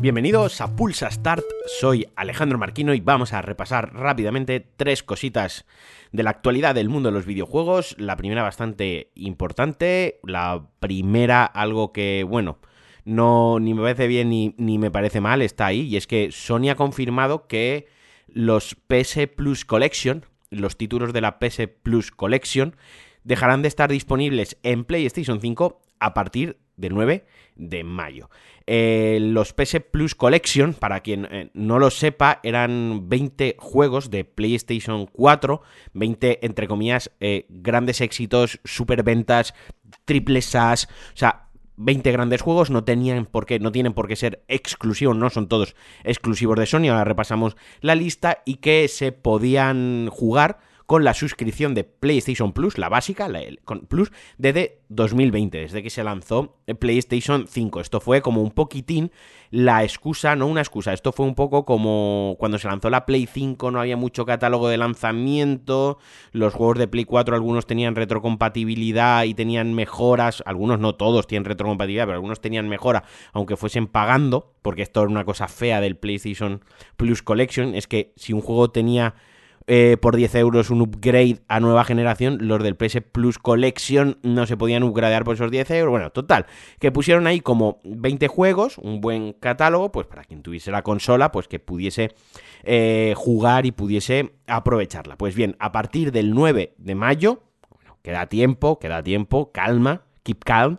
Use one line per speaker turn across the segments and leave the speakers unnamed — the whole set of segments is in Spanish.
Bienvenidos a Pulsa Start, soy Alejandro Marquino y vamos a repasar rápidamente tres cositas de la actualidad del mundo de los videojuegos. La primera bastante importante, la primera algo que, bueno, no ni me parece bien ni, ni me parece mal, está ahí, y es que Sony ha confirmado que los PS Plus Collection, los títulos de la PS Plus Collection, dejarán de estar disponibles en PlayStation 5 a partir del 9 de mayo. Eh, los PS Plus Collection, para quien eh, no lo sepa, eran 20 juegos de PlayStation 4, 20 entre comillas eh, grandes éxitos, superventas, triples as, o sea, 20 grandes juegos no tenían por qué, no tienen por qué ser exclusivos, no son todos exclusivos de Sony. Ahora repasamos la lista y que se podían jugar con la suscripción de PlayStation Plus, la básica, la con Plus, desde 2020, desde que se lanzó PlayStation 5. Esto fue como un poquitín la excusa, no una excusa, esto fue un poco como cuando se lanzó la Play 5, no había mucho catálogo de lanzamiento, los juegos de Play 4 algunos tenían retrocompatibilidad y tenían mejoras, algunos no todos tienen retrocompatibilidad, pero algunos tenían mejora, aunque fuesen pagando, porque esto era una cosa fea del PlayStation Plus Collection, es que si un juego tenía eh, por 10 euros un upgrade a nueva generación, los del PS Plus Collection no se podían upgradear por esos 10 euros. Bueno, total, que pusieron ahí como 20 juegos, un buen catálogo, pues para quien tuviese la consola, pues que pudiese eh, jugar y pudiese aprovecharla. Pues bien, a partir del 9 de mayo, bueno, queda tiempo, queda tiempo, calma, keep calm,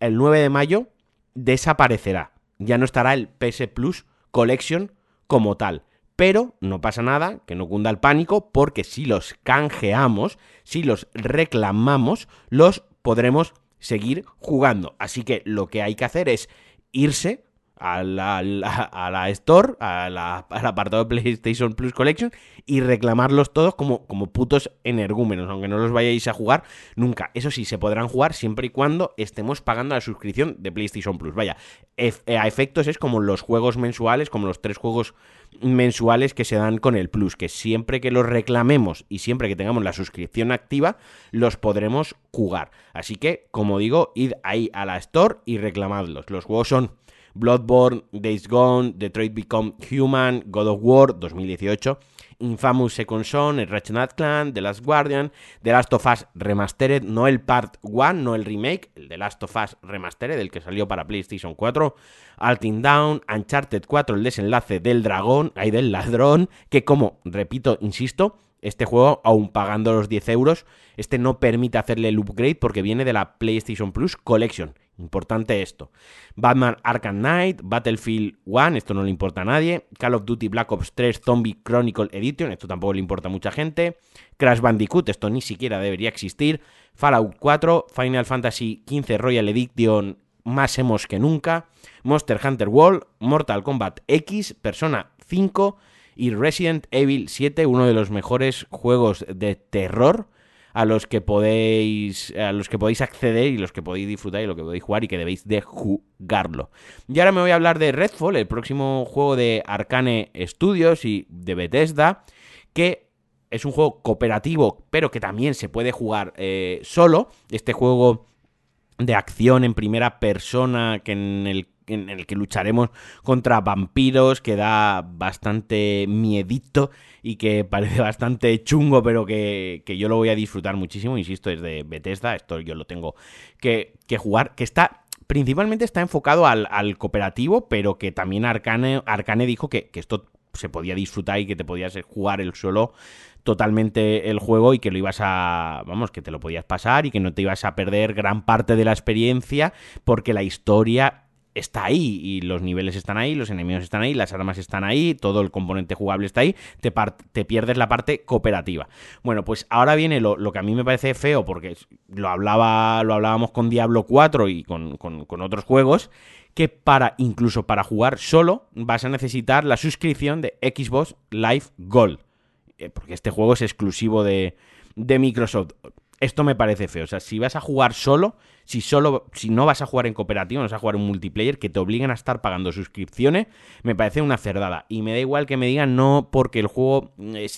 el 9 de mayo desaparecerá. Ya no estará el PS Plus Collection como tal pero no pasa nada, que no cunda el pánico, porque si los canjeamos, si los reclamamos, los podremos seguir jugando. Así que lo que hay que hacer es irse a la, a la Store, al apartado de PlayStation Plus Collection y reclamarlos todos como, como putos energúmenos, aunque no los vayáis a jugar nunca. Eso sí, se podrán jugar siempre y cuando estemos pagando la suscripción de PlayStation Plus. Vaya, a efectos es como los juegos mensuales, como los tres juegos mensuales que se dan con el Plus, que siempre que los reclamemos y siempre que tengamos la suscripción activa, los podremos jugar. Así que, como digo, id ahí a la Store y reclamadlos. Los juegos son Bloodborne, Days Gone, Detroit Become Human, God of War 2018, Infamous Second Son, el Ratchet Clan, The Last Guardian, The Last of Us Remastered, no el Part 1, no el remake, el The Last of Us Remastered, el que salió para PlayStation 4, Alting Down, Uncharted 4, el desenlace del dragón, ahí del ladrón, que como, repito, insisto, este juego, aún pagando los 10 euros, este no permite hacerle el upgrade porque viene de la PlayStation Plus Collection. Importante esto. Batman Arkham Knight, Battlefield 1, esto no le importa a nadie. Call of Duty Black Ops 3 Zombie Chronicle Edition, esto tampoco le importa a mucha gente. Crash Bandicoot, esto ni siquiera debería existir. Fallout 4, Final Fantasy XV Royal Edition, más hemos que nunca. Monster Hunter World, Mortal Kombat X, Persona 5 y Resident Evil 7, uno de los mejores juegos de terror a los que podéis a los que podéis acceder y los que podéis disfrutar y lo que podéis jugar y que debéis de jugarlo. Y ahora me voy a hablar de Redfall, el próximo juego de Arcane Studios y de Bethesda, que es un juego cooperativo, pero que también se puede jugar eh, solo. Este juego de acción en primera persona que en el en el que lucharemos contra vampiros, que da bastante miedito y que parece bastante chungo, pero que, yo lo voy a disfrutar muchísimo, insisto, es de Bethesda, esto yo lo tengo que, jugar, que está principalmente está enfocado al, cooperativo, pero que también Arcane, Arcane dijo que, que, esto se podía disfrutar y que te podías jugar el solo totalmente el juego y que lo ibas a, vamos, que te lo podías pasar y que no te ibas a perder gran parte de la experiencia porque la historia está ahí y los niveles están ahí, los enemigos están ahí, las armas están ahí, todo el componente jugable está ahí, te, te pierdes la parte cooperativa. Bueno, pues ahora viene lo, que a mí me parece feo, porque lo, hablaba, lo hablábamos con Diablo 4 y con, con otros juegos, que para incluso para jugar solo vas a necesitar la suscripción de Xbox Live Gold, eh, porque este juego es exclusivo de, de Microsoft. Esto me parece feo, o sea, si vas a jugar solo, si solo, si no vas a jugar en cooperativo, no vas a jugar en multiplayer, que te obliguen a estar pagando suscripciones, me parece una cerdada. Y me da igual que me digan no porque el juego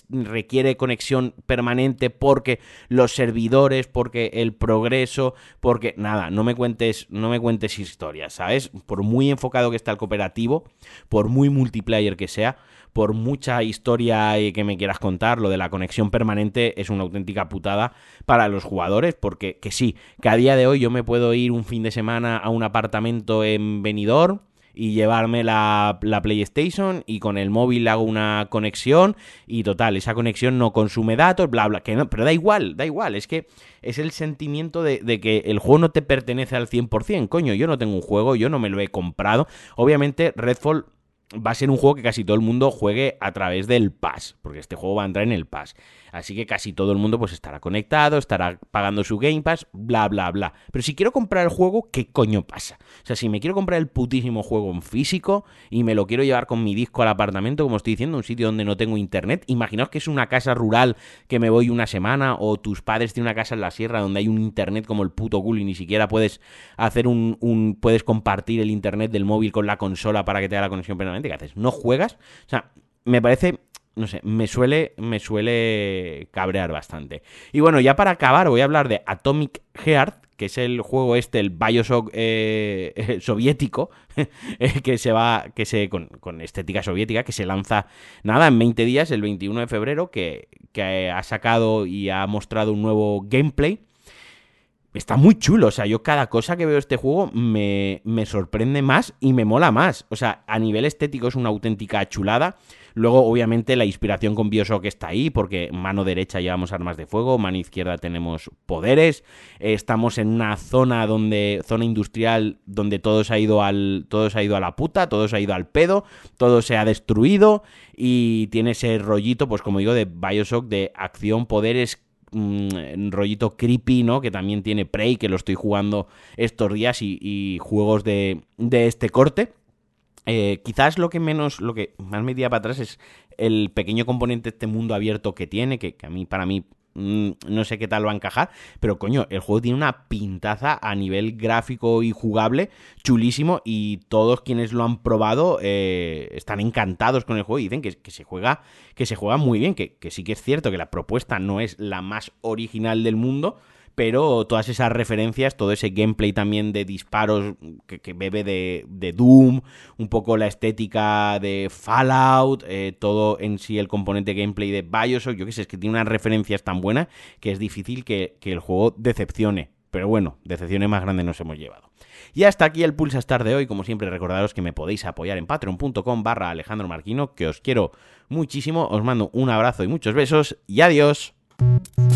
requiere conexión permanente, porque los servidores, porque el progreso, porque nada, no me cuentes, no me cuentes historias, ¿sabes? Por muy enfocado que está el cooperativo, por muy multiplayer que sea, por mucha historia que me quieras contar, lo de la conexión permanente es una auténtica putada para los jugadores, porque que sí, que a día de hoy yo me puedo ir un fin de semana a un apartamento en Benidorm y llevarme la, PlayStation y con el móvil hago una conexión y total, esa conexión no consume datos, bla, bla, que no, pero da igual, da igual, es que es el sentimiento de, de, que el juego no te pertenece al 100%, coño, yo no tengo un juego, yo no me lo he comprado, obviamente Redfall va a ser un juego que casi todo el mundo juegue a través del Pass, porque este juego va a entrar en el Pass. Así que casi todo el mundo pues estará conectado, estará pagando su Game Pass, bla, bla, bla. Pero si quiero comprar el juego, ¿qué coño pasa? O sea, si me quiero comprar el putísimo juego en físico y me lo quiero llevar con mi disco al apartamento, como estoy diciendo, un sitio donde no tengo internet, imaginaos que es una casa rural que me voy una semana o tus padres tienen una casa en la sierra donde hay un internet como el puto culo y ni siquiera puedes hacer un, un puedes compartir el internet del móvil con la consola para que te haga la conexión permanente. ¿Qué haces? ¿No juegas? O sea, me parece no sé, me suele, me suele cabrear bastante. Y bueno, ya para acabar voy a hablar de Atomic Heart, que es el juego este, el Bioshock eh, soviético, eh, que se va, que se, con, con, estética soviética, que se lanza, nada, en 20 días, el 21 de febrero, que, que ha sacado y ha mostrado un nuevo gameplay está muy chulo. O sea, yo cada cosa que veo este juego me, me, sorprende más y me mola más. O sea, a nivel estético es una auténtica chulada. Luego, obviamente, la inspiración con Bioshock está ahí, porque mano derecha llevamos armas de fuego, mano izquierda tenemos poderes. Estamos en una zona donde. zona industrial donde todo se ha ido al. todo se ha ido a la puta, todo se ha ido al pedo, todo se ha destruido. Y tiene ese rollito, pues como digo, de Bioshock, de acción, poderes un rollito creepy, ¿no? Que también tiene Prey, que lo estoy jugando estos días y, juegos de, de, este corte. Eh, quizás lo que menos, lo que más me tira para atrás es el pequeño componente de este mundo abierto que tiene, que, a mí, para mí, mm, no sé qué tal va a encajar, pero coño, el juego tiene una pintaza a nivel gráfico y jugable chulísimo y todos quienes lo han probado eh, están encantados con el juego y dicen que, se juega que se juega muy bien, que, que sí que es cierto que la propuesta no es la más original del mundo, pero todas esas referencias, todo ese gameplay también de disparos que, bebe de, Doom, un poco la estética de Fallout, eh, todo en sí el componente gameplay de Bioshock, yo qué sé, es que tiene unas referencias tan buenas que es difícil que, el juego decepcione. Pero bueno, decepciones más grandes nos hemos llevado. Y hasta aquí el Pulsa Star de hoy. Como siempre, recordaros que me podéis apoyar en patreon.com barra Alejandro Marquino, que os quiero muchísimo. Os mando un abrazo y muchos besos y adiós.